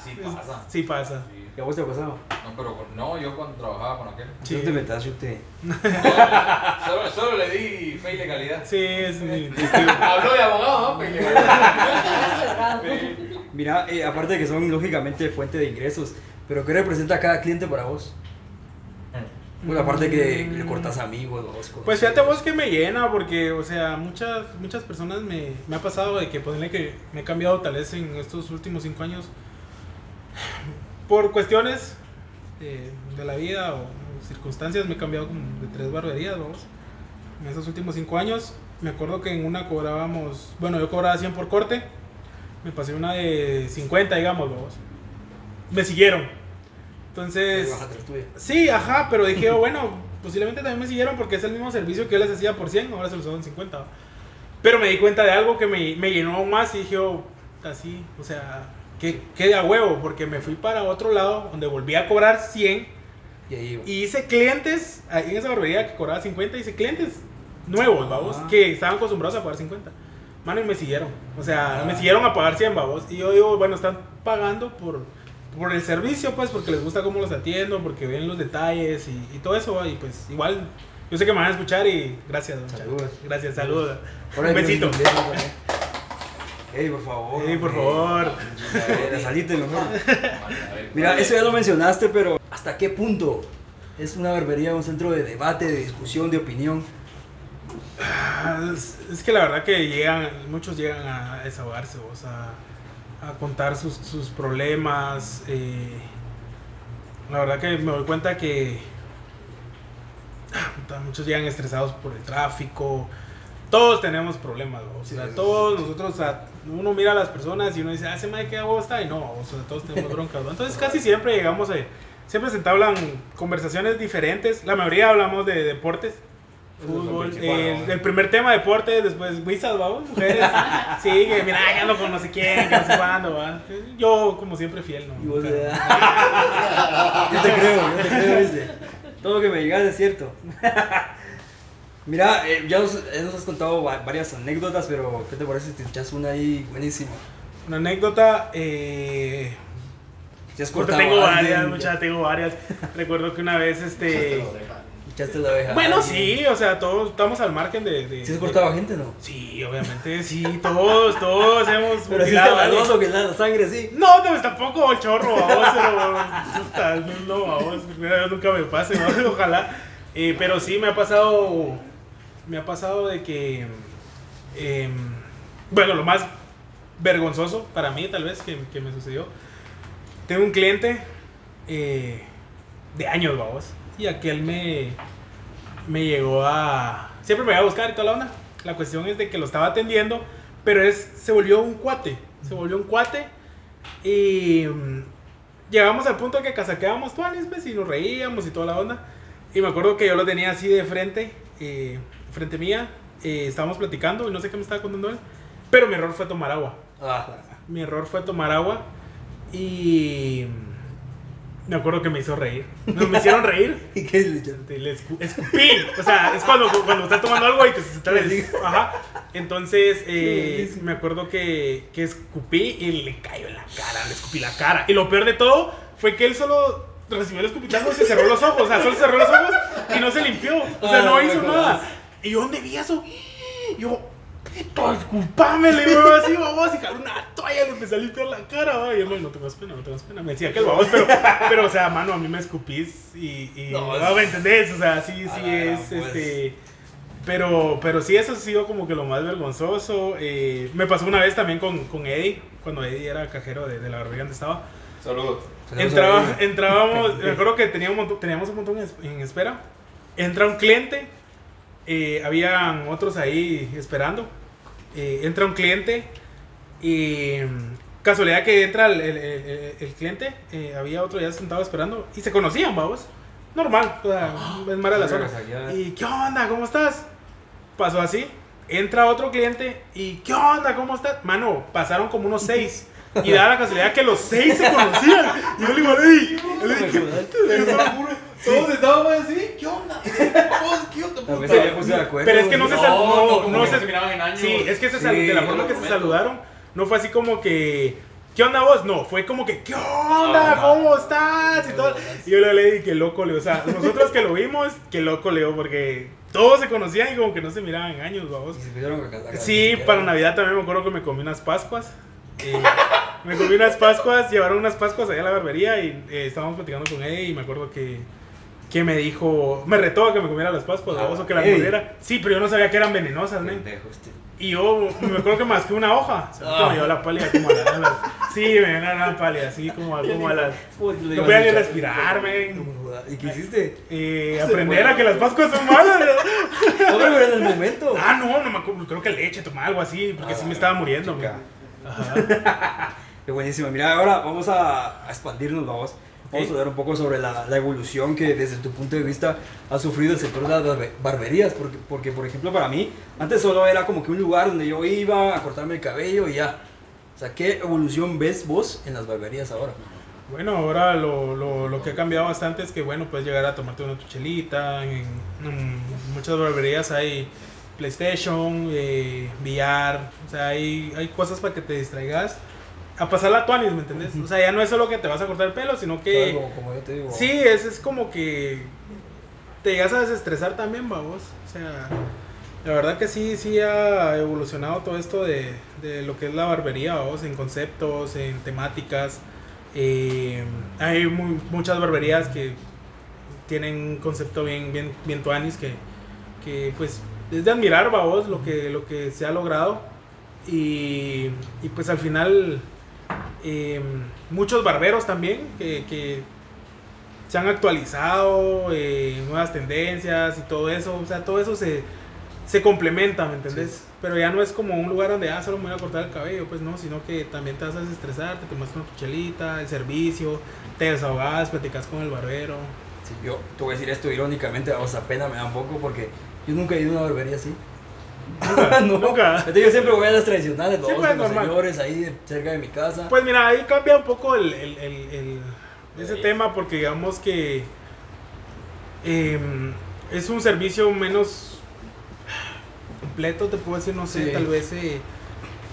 sí, sí pasa. Sí pasa. Sí. ¿Y a vos te ha pasado? No, pero no, yo cuando trabajaba con aquel. Sí. No te metas, yo te... Solo, solo le di fe y legalidad. Sí, es mi... Habló de abogado, ¿no? Fe y legalidad. Mira, eh, aparte de que son lógicamente fuente de ingresos, pero ¿qué representa cada cliente para vos? Bueno, aparte de que le cortas amigos, vos. Pues fíjate vos que me llena, porque, o sea, muchas, muchas personas me, me ha pasado de que ponerle que me he cambiado tal vez en estos últimos cinco años por cuestiones eh, de la vida o circunstancias me he cambiado como de tres barberías, vamos. En esos últimos cinco años, me acuerdo que en una cobrábamos, bueno, yo cobraba 100 por corte, me pasé una de 50, digamos, vamos. Me siguieron. Entonces... Sí, ajá, pero dije, oh, bueno, posiblemente también me siguieron porque es el mismo servicio que yo les hacía por 100, ahora se los hago en 50. ¿va? Pero me di cuenta de algo que me, me llenó aún más y dije, oh, así, o sea, que quede a huevo, porque me fui para otro lado donde volví a cobrar 100 Y ahí iba. y hice clientes, ahí en esa barbería que cobraba 50, hice clientes nuevos, vamos, Ah. que estaban acostumbrados a pagar 50. Mano, y me siguieron. O sea, Ah. me siguieron a pagar 100, babos. Y yo digo, bueno, están pagando por, por el servicio, pues, porque les gusta cómo los atiendo, porque ven los detalles y, y todo eso. Y pues, igual, yo sé que me van a escuchar y gracias, don. Saludos. Gracias, saludos. Un besito. Ey, por favor. Ey, por favor. Chingadera, Salite mejor. Mira, eso ya lo mencionaste, pero ¿hasta qué punto es una barbería un centro de debate, de discusión, de opinión? Ah, Es, es que la verdad que llegan, muchos llegan a desahogarse, o sea, a contar sus, sus problemas. eh, la verdad que me doy cuenta que ah, muchos llegan estresados por el tráfico. Todos tenemos problemas, o sea, sí, sí, todos nosotros, o sea, uno mira a las personas y uno dice, ah, ese madre que hago está, y no, o sea, todos tenemos broncas, ¿no? Entonces casi siempre llegamos a, siempre se entablan conversaciones diferentes, la mayoría hablamos de deportes, fútbol, principal, el, primer tema deporte, después wisas, vamos, mujeres, sí, que mira, ando con no sé quién, que no sé cuándo, ¿va? Yo como siempre fiel, ¿no? Eh, yo te creo, yo te creo, ¿viste? Todo lo que me digas es cierto. Mira, eh, ya nos, ya nos has contado va- varias anécdotas, pero ¿qué te parece si te echas una ahí buenísima? Una anécdota, eh, Si has cortado tengo varias, muchas, tengo varias. Recuerdo que una vez, este... Echaste la oveja. a Bueno, sí, o sea, todos estamos al margen de... de ¿Sí has de- cortado a gente, no? Sí, obviamente, sí, todos, todos hemos Pero sí está a que la sangre sí. No, no, pues tampoco el chorro, vamos, pero puta, no, vez nunca me pase, vamos, ojalá. Eh, pero sí me ha pasado, me ha pasado de que, em, bueno, lo más vergonzoso para mí tal vez que, que me sucedió, tengo un cliente eh, de años, vamos, y aquel me, me llegó a, siempre me iba a buscar y toda la onda. La cuestión es de que lo estaba atendiendo, pero es, se volvió un cuate, se volvió un cuate y mm, llegamos al punto que casaqueábamos tuanis, pues, y nos reíamos y toda la onda. Y me acuerdo que yo lo tenía así de frente, eh, frente mía, eh, estábamos platicando y no sé qué me estaba contando él, pero mi error fue tomar agua. Ah, Mi error fue tomar agua y mm, me acuerdo que me hizo reír. No, me hicieron reír. ¿y qué le echaste? Te le escu- escupí. O sea, es cuando, cuando estás tomando algo y te, te- Ajá. Entonces, eh, me acuerdo que, que escupí y le cayó en la cara, le escupí la cara. Y lo peor de todo fue que él solo recibió el escupitajo y se cerró los ojos. O sea, solo cerró los ojos y no se limpió. O sea, Ah, no hizo nada. Y yo, ¿dónde vi eso? Yo, disculpame, le digo así, vamos, y jaló una toalla, le empecé a limpiar la cara, va, y él, no tengas pena, no tengas pena, me decía que el babos, pero, pero, o sea, mano, a mí me escupís y, y No, no, ¿me entendés? O sea, sí, sí es, pues. este, pero, pero sí, eso ha sido como que lo más vergonzoso, eh, me pasó una vez también con, con Eddie, cuando Eddie era cajero de, de la barbería donde estaba, Saludos. Entraba, entrábamos, me acuerdo que teníamos, un montón- teníamos un montón en es- en espera. Entra un cliente, eh, habían otros ahí esperando. Eh, entra un cliente y mm, casualidad que entra el, el- el- el cliente, eh, había otro ya sentado esperando y se conocían, vamos. Normal, o sea, es mala la zona. ¿Y qué onda? ¿Cómo estás? Pasó así. Entra otro cliente y ¿qué onda? ¿Cómo estás? Mano, pasaron como unos seis. Y da la casualidad que los seis se conocían. Y yo le digo, ey, Todos estábamos así, ¿qué onda? Vos, ¿Qué onda? De acuerdo. Pero es que no se No, sal- no, se- miraban en años. Sí, es que se de la forma que se saludaron, no fue así como que, ¿qué onda vos? No, fue como que, ¿qué onda? ¿Cómo estás? Y, todo. y yo le dije, qué loco, Leo. O sea, nosotros que lo vimos, qué loco, Leo, porque todos se conocían y como que no se miraban en años, vamos. Y se empezaron a casar. Sí, para Navidad también me acuerdo que me comí unas pascuas. Me comí unas pascuas, llevaron unas pascuas allá a la barbería y eh, estábamos platicando con ella y me acuerdo que, que me dijo, me retó a que me comiera las pascuas, Ah, o que las mordiera. Sí, pero yo no sabía que eran venenosas, ¿no? Este. Y yo me acuerdo que masqué una hoja. O sea, Ah. Me dio la pálida como a las. a las- sí, me dio la pálida, así como, a- como a las. No podía ni respirar. ¿Y qué hiciste? Eh, aprender a que las pascuas son malas. ¿no? Pero en el momento. Ah, no, no me acuerdo. Creo que leche, tomar algo así, porque sí me estaba muriendo. Ajá. Qué buenísimo. Mira, ahora vamos a, a expandirnos, vamos. Vamos a hablar un poco sobre la, la evolución que desde tu punto de vista ha sufrido el sector de las barbe- barberías. Porque, porque, por ejemplo, para mí, antes solo era como que un lugar donde yo iba a cortarme el cabello y ya. O sea, ¿qué evolución ves vos en las barberías ahora? Bueno, ahora lo, lo, lo que ha cambiado bastante es que, bueno, puedes llegar a tomarte una tuchelita. En, en muchas barberías hay PlayStation, eh, VR. O sea, hay, hay cosas para que te distraigas. A pasar la tuanis, ¿me entendés? O sea, ya no es solo que te vas a cortar el pelo, sino que... Como, como yo te digo. Sí, es, es como que te llegas a desestresar también, vamos. O sea, la verdad que sí, sí ha evolucionado todo esto de, de lo que es la barbería, vamos, en conceptos, en temáticas. Eh, hay mu- muchas barberías que tienen un concepto bien, bien, bien tuanis que, que pues es de admirar, vamos, lo que, lo que se ha logrado. Y, y pues al final eh, muchos barberos también que, que se han actualizado, eh, nuevas tendencias y todo eso, o sea, todo eso se, se complementa, ¿me entendés? Pero ya no es como un lugar donde, ah, solo me voy a cortar el cabello, pues no, sino que también te vas a desestresar, te tomas una chelita, el servicio, te desahogas, platicas con el barbero. Sí, yo te voy a decir esto irónicamente, o sea, pena me da un poco porque yo nunca he ido a una barbería así. No, Nunca. Entonces, yo siempre voy a las tradicionales, Sí, pues, los normal. señores ahí cerca de mi casa. Pues mira, ahí cambia un poco el, el- el- el- ese Ahí. tema porque digamos que eh, es un servicio menos completo, te puedo decir, no sé, Sí. tal vez eh,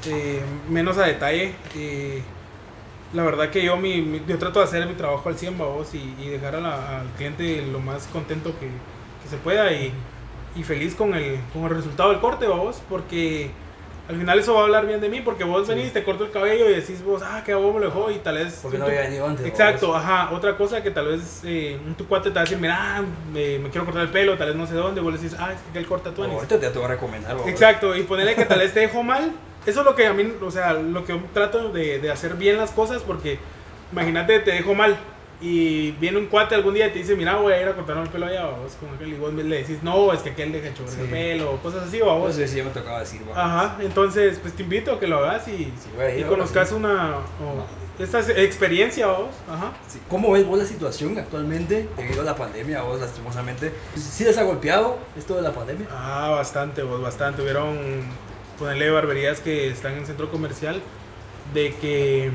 eh, menos a detalle. eh, la verdad que yo, mi, mi- yo trato de hacer mi trabajo al 100, babos, y, y dejar a la- al cliente lo más contento que, que se pueda y, y feliz con el, con el resultado del corte, babos, porque al final eso va a hablar bien de mí, porque vos venís, te corto el cabello y decís vos, ah, qué bobo me lo dejó, y tal vez... Porque no había venido antes. Exacto, babos. ajá. Otra cosa que tal vez eh, tu cuate te va a decir, mira, me, me quiero cortar el pelo, tal vez no sé dónde, vos le decís, ah, es que él corta tú. Ahorita te voy a recomendar. babos. Exacto, y ponerle que tal vez te dejó mal. Eso es lo que a mí, o sea, lo que trato de, de hacer bien las cosas, porque imagínate, te dejo mal. Y viene un cuate algún día y te dice, mira, voy a ir a cortarme el pelo allá, vos, como aquel, y vos le decís, no, es que aquel deja chorrear Sí. el pelo, o cosas así, vamos. Pues sí, ya me tocaba decir, babos. Ajá, entonces, pues te invito a que lo hagas y, Sí, ir conozcas sí. una, o esta experiencia, vos. Ajá. ¿Cómo ves vos la situación actualmente debido a la pandemia, vos lastimosamente? ¿Sí les ha golpeado esto de la pandemia? Ah, bastante, vos, bastante. Hubieron, ponerle barberías que están en centro comercial, de que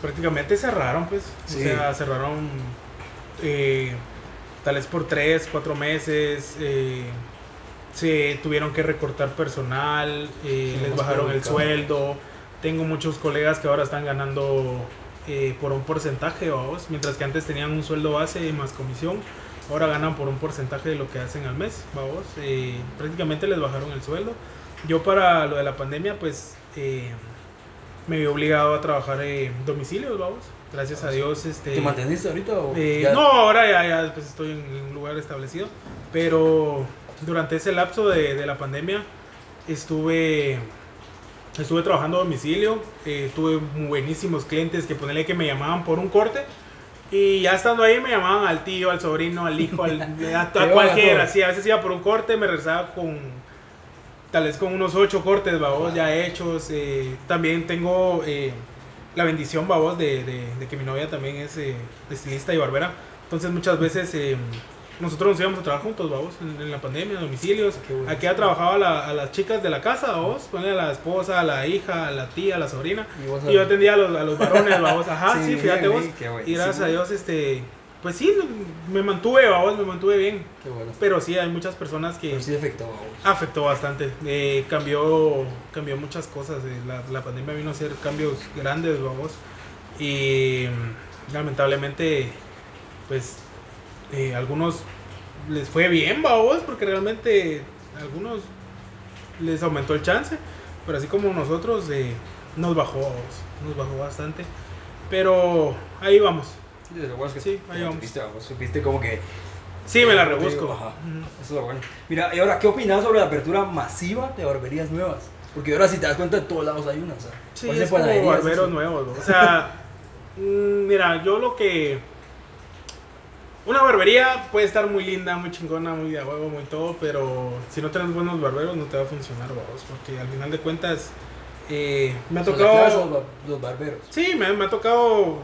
prácticamente cerraron, pues. Sí. O sea, cerraron eh, tal vez por tres, cuatro meses. eh, se tuvieron que recortar personal, eh, les bajaron el sueldo. Tengo muchos colegas que ahora están ganando eh, por un porcentaje, vamos, mientras que antes tenían un sueldo base más comisión, ahora ganan por un porcentaje de lo que hacen al mes, vamos. eh, prácticamente les bajaron el sueldo. Yo para lo de la pandemia, pues eh, me vi obligado a trabajar en domicilios, vamos. Gracias a Dios, este. ¿Te manteniste ahorita o Eh, ya? no, ahora ya, ya pues, estoy en un lugar establecido, pero durante ese lapso de, de la pandemia estuve estuve trabajando a domicilio, eh, tuve buenísimos clientes que ponerle que me llamaban por un corte y ya estando ahí me llamaban al tío, al sobrino, al hijo, al, a, a cualquiera, sí, a veces iba por un corte, me regresaba con tal vez con unos ocho cortes, babos, ya hechos, eh, también tengo... eh, la bendición, babos, de, de, de que mi novia también es eh, estilista y barbera. Entonces muchas veces eh, nosotros nos íbamos a trabajar juntos, babos, en, en la pandemia, en domicilios. Aquí ha trabajado a, la- a las chicas de la casa, babos, ponle a la esposa, a la hija, a la tía, a la sobrina. Y Y yo atendía a los, a los varones, babos, ajá, sí, Sí, fíjate bien, vos. bien, Y gracias a Dios, este, pues sí, me mantuve, babos, me mantuve bien. Qué bueno. Pero sí, hay muchas personas que Pero sí afectó, babos. afectó bastante. Eh, cambió, cambió muchas cosas. eh, La, la pandemia vino a hacer cambios grandes, vamos. Y mm, lamentablemente, pues, eh, algunos les fue bien, vamos, porque realmente algunos les aumentó el chance. Pero así como nosotros, eh, nos bajó, vamos, nos bajó bastante. Pero ahí vamos. Sí, es que Sí, ahí vamos. supiste, supiste como que... Sí, me la rebusco. digo, ajá. Ujú. Eso es lo bueno. Mira, y ahora, ¿qué opinas sobre la apertura masiva de barberías nuevas? Porque ahora si te das cuenta, en todos lados hay una, o sea, Sí, es como barberos así. nuevos. ¿no? O sea, mm, mira, yo lo que... Una barbería puede estar muy linda, muy chingona, muy de huevo, muy todo, pero si no tienes buenos barberos no te va a funcionar, vamos, porque al final de cuentas eh, me ha tocado... los, los barberos. Sí, me, me ha tocado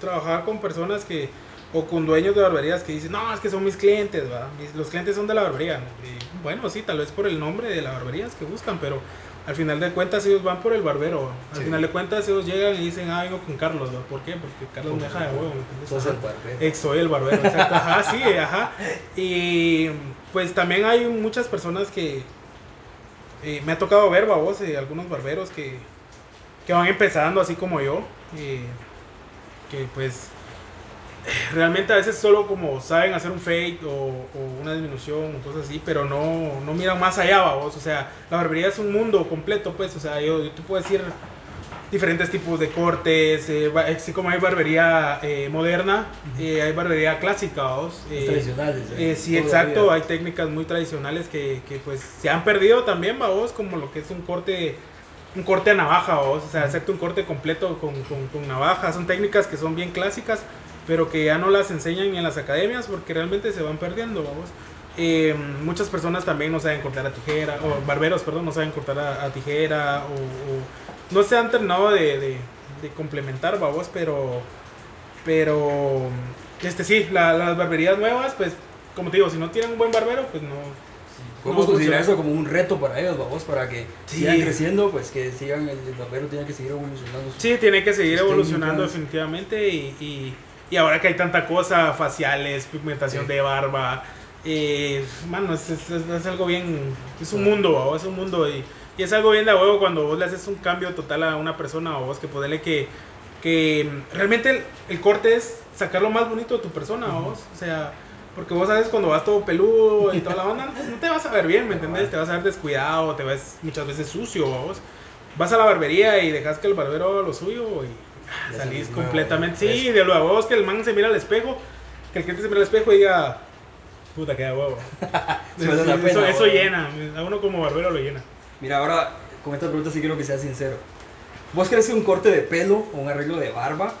trabajar con personas que, o con dueños de barberías que dicen, no, es que son mis clientes, ¿verdad? Los clientes son de la barbería. Y, bueno, sí, tal vez por el nombre de la barbería es que buscan, pero al final de cuentas ellos van por el barbero. Al Sí. final de cuentas ellos llegan y dicen, ah, vengo con Carlos, ¿verdad? ¿Por qué? Porque Carlos me deja de huevo, ¿me el barbero. Soy el barbero, exacto. Ajá, sí, ajá. Y pues también hay muchas personas que eh, me ha tocado ver, babos, eh, algunos barberos que, que van empezando así como yo. eh, que pues realmente a veces solo como saben hacer un fake o, o una disminución o cosas así, pero no, no miran más allá, babos. O sea, la barbería es un mundo completo, pues. O sea, yo, yo te puedo decir diferentes tipos de cortes, eh, ba- así como hay barbería eh, moderna, eh, hay barbería clásica, babos. Eh, tradicionales. eh, sí, exacto. vida. Hay técnicas muy tradicionales que, que, pues se han perdido también, vamos, como lo que es un corte, un corte a navaja, vamos, o sea, hacerte un corte completo con, con, con navaja. Son técnicas que son bien clásicas, pero que ya no las enseñan en las academias porque realmente se van perdiendo, vamos. Eh, muchas personas también no saben cortar a tijera, o barberos, perdón, no saben cortar a, a tijera, o, o no se han terminado de, de, de complementar, vamos, pero pero, este sí, la- las barberías nuevas, pues, como te digo, si no tienen un buen barbero, pues no. Podemos no considerar funciona. eso como un reto para ellos, vamos, para que Sí. sigan creciendo, pues que sigan, el, barbero tiene que seguir evolucionando. Sí, tiene que seguir evolucionando técnicas. definitivamente y, y, Y ahora que hay tanta cosa, faciales, pigmentación de barba, eh, mano, es, es- es- algo bien, es un mundo, ¿va? es un mundo y, y es algo bien de huevo cuando vos le haces un cambio total a una persona o vos que poderle que, que realmente el, el corte es sacar lo más bonito de tu persona, ¿va vos, o sea, porque vos sabes cuando vas todo peludo y toda la onda, pues no te vas a ver bien, ¿me entendés? Te vas a ver descuidado, te ves muchas veces sucio, ¿va vos. Vas a la barbería y dejas que el barbero haga lo suyo y ah, Ya salís nuevo, completamente. Sí, de luego vos que el man se mira al espejo, que el cliente se mira al espejo y diga, puta, queda huevo. La eso, pena, eso huevo. llena, a uno como barbero lo llena. Mira, ahora con esta pregunta sí quiero que seas sincero. ¿Vos crees que un corte de pelo o un arreglo de barba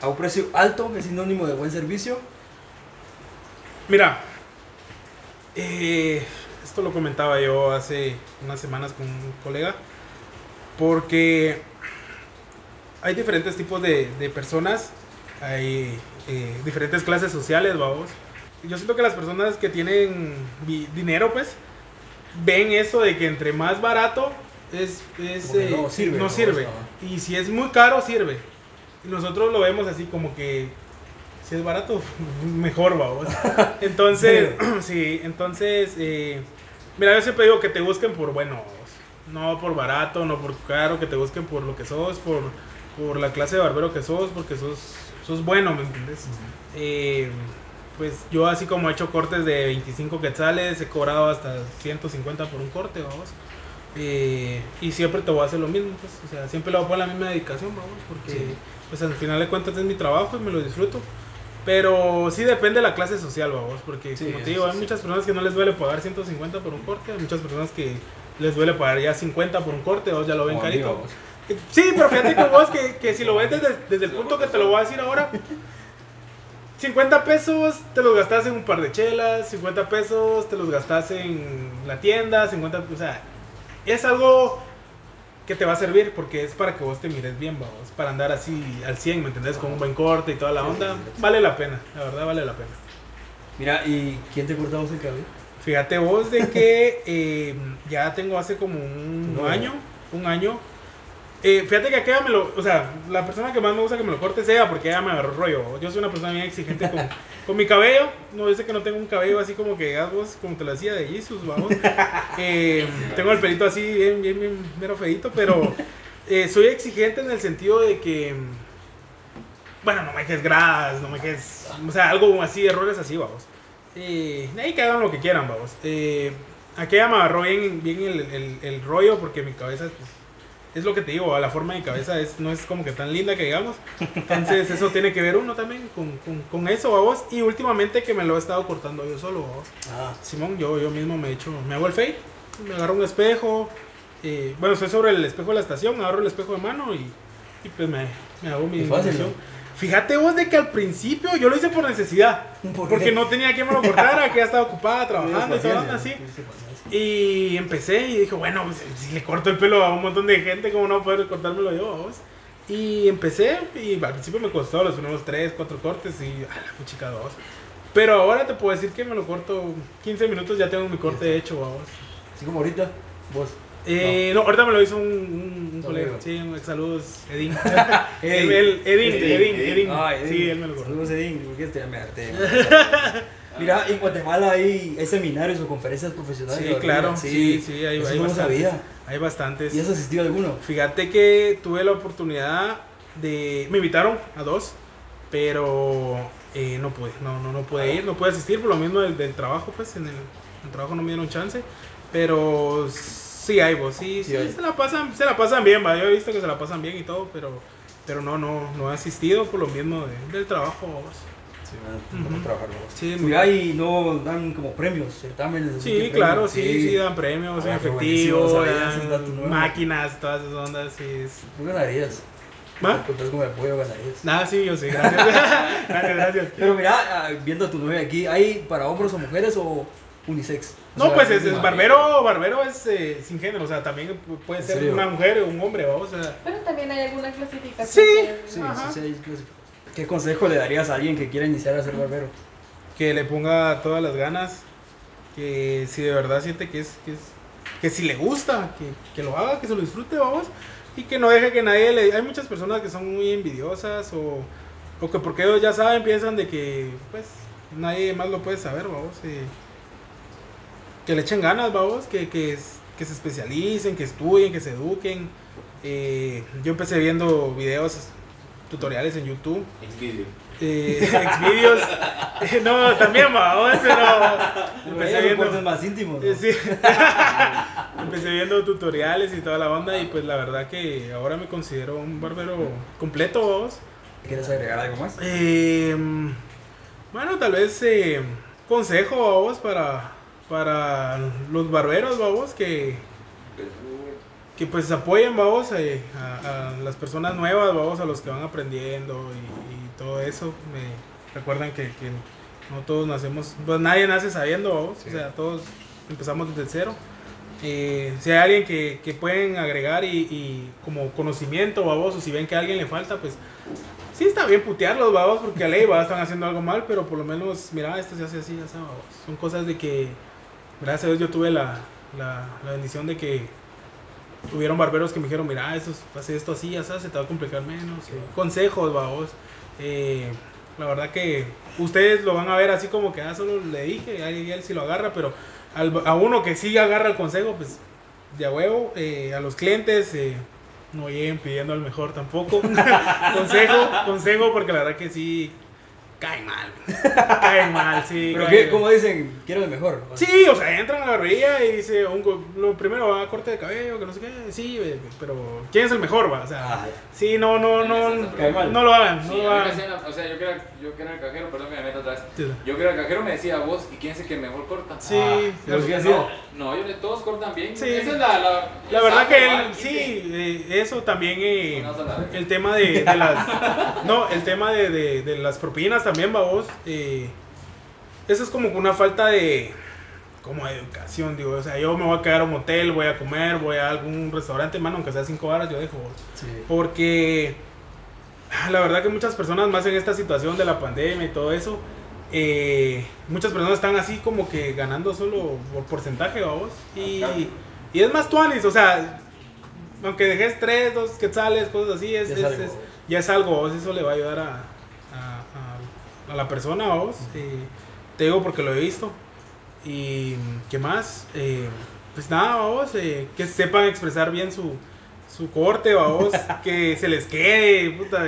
a un precio alto es sinónimo de buen servicio? Mira, eh, esto lo comentaba yo hace unas semanas con un colega, porque hay diferentes tipos de, de personas, hay eh, diferentes clases sociales, vamos. Yo siento que las personas que tienen dinero, pues, ven eso de que entre más barato es, es, eh, no sirve, Y si es muy caro, sirve. Y nosotros lo vemos así como que si es barato, mejor, vamos. Entonces, sí, entonces, eh, mira, yo siempre digo que te busquen por bueno, no por barato, no por caro, que te busquen por lo que sos, por, por la clase de barbero que sos, porque sos, sos bueno, ¿me entiendes? Eh, pues yo así como he hecho cortes de 25 quetzales, he cobrado hasta 150 por un corte, vamos. Eh, y siempre te voy a hacer lo mismo, pues, o sea, siempre le voy a poner la misma dedicación, vamos, porque Sí. pues al final de cuentas es mi trabajo y me lo disfruto. Pero sí depende de la clase social, vamos, porque Sí, como te digo, hay sí. muchas personas que no les duele pagar 150 por un corte, hay muchas personas que les duele pagar ya 50 por un corte, o ya lo ven mí, carito. Sí, pero fíjate que vos que, que si lo ves desde, desde el punto que te lo voy a decir ahora, 50 pesos te los gastas en un par de chelas, 50 pesos te los gastas en la tienda, 50, o sea, es algo que te va a servir porque es para que vos te mires bien, vamos, para andar así al 100, ¿me entendés? Con un buen corte y toda la onda, vale la pena, la verdad vale la pena. Mira, ¿y quién te corta vos el cabello? Fíjate vos de que eh, ya tengo hace como un No. año, un año. Eh, fíjate que aquella me lo, o sea, la persona que más me gusta que me lo corte es ella porque ella me agarró rollo. Yo soy una persona bien exigente con, con mi cabello. No dice que no tengo un cabello así como que vos, como te lo decía de Jesus, vamos. Eh, tengo el pelito así bien, bien, bien, mero feito, pero eh, soy exigente en el sentido de que, bueno, no me dejes gradas, no me dejes, o sea, algo así, errores así, vamos. Eh, ahí que hagan lo que quieran, vamos. Eh, aquella me agarró bien, bien el, el- el rollo porque mi cabeza pues, es lo que te digo, la forma de cabeza es, no es como que tan linda que digamos. Entonces eso tiene que ver uno también con, con, con eso, vamos. Y últimamente que me lo he estado cortando yo solo, vamos. Ah, Simón, yo, yo mismo me he hecho, me hago el fade, me agarro un espejo. eh, bueno, estoy sobre el espejo de la estación, agarro el espejo de mano y, y pues me, me hago mi iluminación. Fíjate vos de que al principio yo lo hice por necesidad. ¿Por? Porque no tenía quien me lo cortara, que ya estaba ocupada trabajando y todo así. Y empecé y dije, bueno, pues, si le corto el pelo a un montón de gente, ¿cómo no poder cortármelo yo? vos? Y empecé y al principio me costó los primeros 3, 4 cortes y a la puchica dos. Pero ahora te puedo decir que me lo corto 15 minutos, ya tengo mi corte hecho, vamos. Así como ahorita, vos. Eh, no. ahorita me lo hizo un, un- un colega. Sí, un- saludos, Edín. Edín. Edín, Edín, Edín, Edín. Edín. Sí, él me lo cortó. Saludos, Edín, porque este ya me harté. Mira, en Guatemala hay, hay seminarios o conferencias profesionales. Sí, claro, barbería. sí, sí, hay, Eso hay no bastantes. sabía. Hay bastantes. ¿Y has asistido a alguno? Fíjate que tuve la oportunidad de... Me invitaron a dos, pero eh, no pude, no, no, no pude ir, no pude asistir por lo mismo del, del trabajo, pues en el, el trabajo no me dieron chance, pero sí hay vos, sí, Sí sí, hay. se la pasan, se la pasan bien, va, yo he visto que se la pasan bien y todo, pero, pero no, no, no he asistido por lo mismo de- del trabajo, vos. Sí, trabajar vos. Sí, Mira, y no dan como premios, certámenes. Sí, claro, sí, sí, dan premios en Ah, qué efectivo, dan máquinas, todas esas ondas, sí. es- ¿Tú ganarías? ¿Va? Te encontrás con el apoyo, ganarías. Nada, sí, yo sí, gracias. gracias, gracias. Pero mira, ah, viendo a tu novia aquí, ¿hay para hombres o mujeres o unisex? O No, sea, pues es, es ah, barbero, barbero es eh, sin género, o sea, también pu- puede ¿En ser serio? una mujer o un hombre, vamos, o sea. Pero también hay alguna clasificación. Sí. que- Sí, Ajá. sí, sí, hay clasificados. ¿Qué consejo le darías a alguien que quiera iniciar a ser barbero? Que le ponga todas las ganas, que si de verdad siente que es, que es, que si le gusta, que, que lo haga, que se lo disfrute, vamos, y que no deje que nadie le... Hay muchas personas que son muy envidiosas o, O que porque ellos ya saben, piensan de que, pues, nadie más lo puede saber, vamos. eh, que le echen ganas, vamos, que, que, que se especialicen, que estudien, que se eduquen. Eh, yo empecé viendo videos, tutoriales en YouTube. Xvideo. Eh, Xvideos. Eh, no, también, vamos, pero empecé viendo... más íntimos. ¿no? Sí. Empecé viendo tutoriales y toda la onda y pues la verdad que ahora me considero un barbero completo, vos. ¿Quieres agregar algo más? Eh, bueno, tal vez eh, consejo, vos, para, para los barberos, vos, que, que pues apoyen, vamos, eh, a, a las personas nuevas, vamos, a los que van aprendiendo y, y todo eso. Me recuerdan que, que no todos nacemos, pues nadie nace sabiendo, vamos, Sí. o sea, todos empezamos desde cero. Eh, si hay alguien que, que pueden agregar y, y como conocimiento, vamos, o si ven que a alguien le falta, pues sí está bien putearlos, vamos, porque a ley, va, están haciendo algo mal, pero por lo menos, mira, esto se hace así, ya sabes, son cosas de que, gracias a Dios, yo tuve la, la, la bendición de que hubieron barberos que me dijeron, mira, eso, hace esto así, ya sabes, se te va a complicar menos. eh, consejos, vamos. Eh, la verdad que ustedes lo van a ver así como que, ah, solo le dije, ahí él sí lo agarra, pero al- a uno que sí agarra el consejo, pues, de a huevo, eh, a los clientes, eh, no lleguen pidiendo al mejor tampoco. consejo, consejo, porque la verdad que sí, caen mal. caen mal, sí. Pero qué, como dicen, quiero el mejor. Sí, o sea, entran a la barbería y dice, un lo primero va a corte de cabello, que no sé qué, sí, pero ¿quién es el mejor, va? O sea, Ah, sí, no, no, no, Cae mal. no lo hagan, no lo hagan. o sea, yo que, era, yo que era el cajero, perdón que me meto atrás. Sí, Yo que era el cajero me decía vos, ¿y quién es el que mejor corta? Sí, Ah, ¿los que No, no, yo, todos cortan bien. Sí. Esa es la, la, La verdad que él, sí, eh, eso también, eh, el tema de, de las, no, el tema de, de, de las propinas también, va vos, eh, eso es como una falta de, como de educación, digo, o sea, yo me voy a quedar a un hotel, voy a comer, voy a algún restaurante, mano, aunque sea cinco horas, yo dejo, vos. Sí. Porque ah, la verdad que muchas personas más en esta situación de la pandemia y todo eso, eh, muchas personas están así como que ganando solo por porcentaje, vamos. Y, y es más tuanis, o sea, aunque dejes tres, dos quetzales, cosas así, es, Ya es es- ya es algo, vos, eso le va a ayudar a, a- la persona, vos. Eh, te digo porque lo he visto. Y qué más, Eh, pues nada, vamos, eh, que sepan expresar bien su, su corte, vamos, que se les quede, puta,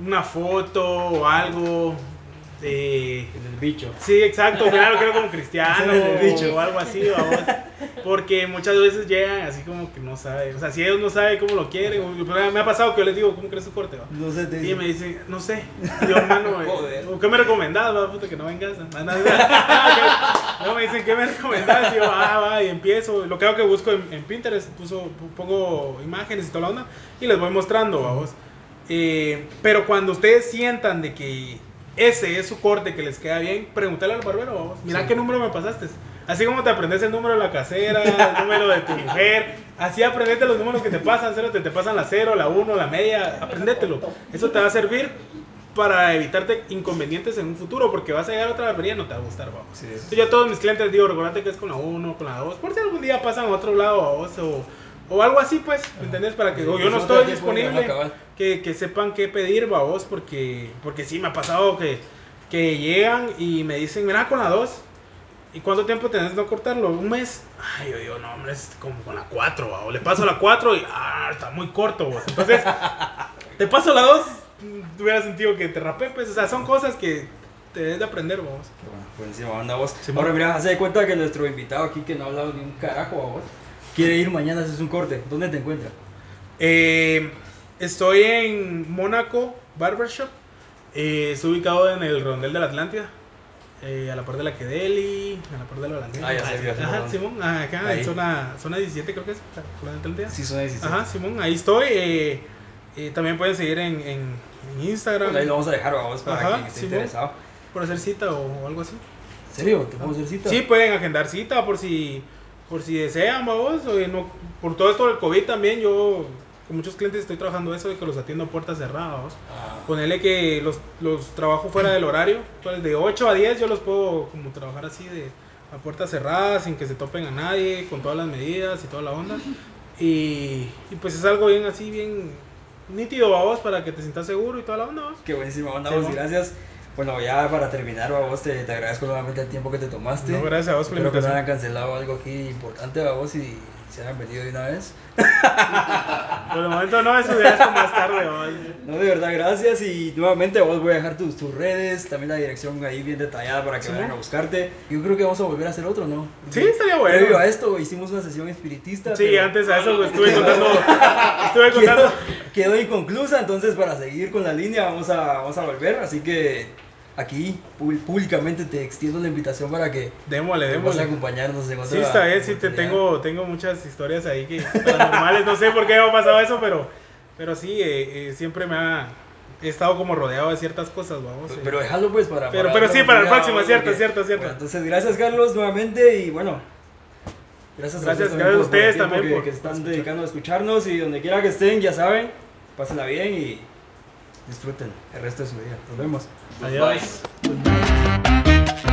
una foto o algo. De... El bicho. Sí, exacto, lo quiero como cristiano el bicho. o algo así, vamos. Porque muchas veces llegan así como que no saben. O sea, si ellos no saben cómo lo quieren, o- me ha pasado que yo les digo, ¿cómo crees tu corte? va? No sé, te Y me dicen, no sé. Yo, mano, eh, Joder. ¿qué me recomendás? Va, puta, que no vengas. No, me dicen, ¿qué me recomendás? Y yo, ah, va, y empiezo. Lo que hago que busco en, en Pinterest, puso, pongo imágenes y toda la onda, y les voy mostrando, vamos. Eh, pero cuando ustedes sientan de que ese es su corte que les queda bien, pregúntale al barbero, vamos. Mira Sí. qué número me pasaste. Así como te aprendes el número de la casera, el número de tu mujer, así aprendete los números que te pasan, cero, te, te pasan la cero, la uno, la media, aprendételo. Eso te va a servir para evitarte inconvenientes en un futuro, porque vas a llegar a otra barbería y no te va a gustar, vamos. Sí. Yo a todos mis clientes digo, recuérdate que es con la 1, con la 2, por si algún día pasan a otro lado a vos, o, o algo así, pues, ¿me entendés? Para que yo no estoy disponible, que, que sepan qué pedir, vos, porque, porque sí me ha pasado que, que llegan y me dicen, mira, con la 2, ¿y cuánto tiempo tenés de no cortarlo? ¿Un mes? Ay, yo digo, no, hombre, es como con la 4, o le paso la 4 y, ah, está muy corto, vos. Entonces, te paso la 2, te hubiera sentido que te rapé, pues, o sea, son cosas que te debes de aprender, vos. Bueno, buenísima banda vos. Sí, Ahora mira, hace de cuenta que nuestro invitado aquí que no ha hablado ni un carajo vos, quiere ir mañana a hacer un corte. ¿Dónde te encuentras? Eh, estoy en Mónaco Barbershop. Eh, estoy ubicado en el Rondel de la Atlántida. eh, a la par de la Quedeli, a la par de la holandesa. Ah, ya sé, ya sé, Ajá, ¿dónde? Simón, ajá, acá Ahí. en zona, zona 17 creo que es, la Atlántida. Sí, son 17. Ajá, Simón, ahí estoy. eh, eh, también pueden seguir en, en- en Instagram Pues ahí lo vamos a dejar a vos para Ajá, quien esté Simón. interesado. por hacer cita o, o algo así. ¿En serio? ¿Te puedo hacer cita? Sí, pueden agendar cita por si, por si desean, vamos. o no, por todo esto del COVID también, yo con muchos clientes estoy trabajando eso de que los atiendo a puertas cerradas. Ah, Ponerle que los, los trabajo fuera del horario, pues de 8 a 10 yo los puedo como trabajar así de a puertas cerradas, sin que se topen a nadie, con todas las medidas y toda la onda. Y, y pues es algo bien así, bien, nítido, vamos, para que te sientas seguro y toda la onda, vamos. Qué buenísima onda, Sí, vos, gracias. Bueno, ya para terminar, vos te, te agradezco nuevamente el tiempo que te tomaste. No, gracias a vos por Espero que no hayan cancelado algo aquí importante a vos y se hayan venido de una vez. Por el momento no, eso ya es más tarde, vamos. No, de verdad, gracias. Y nuevamente vos voy a dejar tus, tus redes, también la dirección ahí bien detallada para que Sí, vayan a buscarte. Yo creo que vamos a volver a hacer otro, ¿no? Sí, estaría bueno. Previo a esto hicimos una sesión espiritista. Sí, pero antes a eso pues, estuve contando. Estuve Quedó, contando. quedó inconclusa, entonces para seguir con la línea vamos a, vamos a volver. Así que aquí públicamente te extiendo la invitación para que Démosle, vas a démosle. acompañarnos en otra Sí, está bien, sí, te tengo, tengo muchas historias ahí que paranormales, no sé por qué me ha pasado eso, pero, pero sí, eh, eh, siempre me ha he estado como rodeado de ciertas cosas, vamos. eh. Pero déjalo pues para... Pero- para pero sí, para el próximo, cierto, cierto, cierto. Bueno, entonces gracias Carlos nuevamente y bueno. Gracias, Gracias, ustedes gracias a por- ustedes también que, por que están escuchar. dedicando a escucharnos y donde quiera que estén, ya saben, pásenla bien y Disfruten el resto de su día. Nos vemos. Pues Adiós. Bye. Pues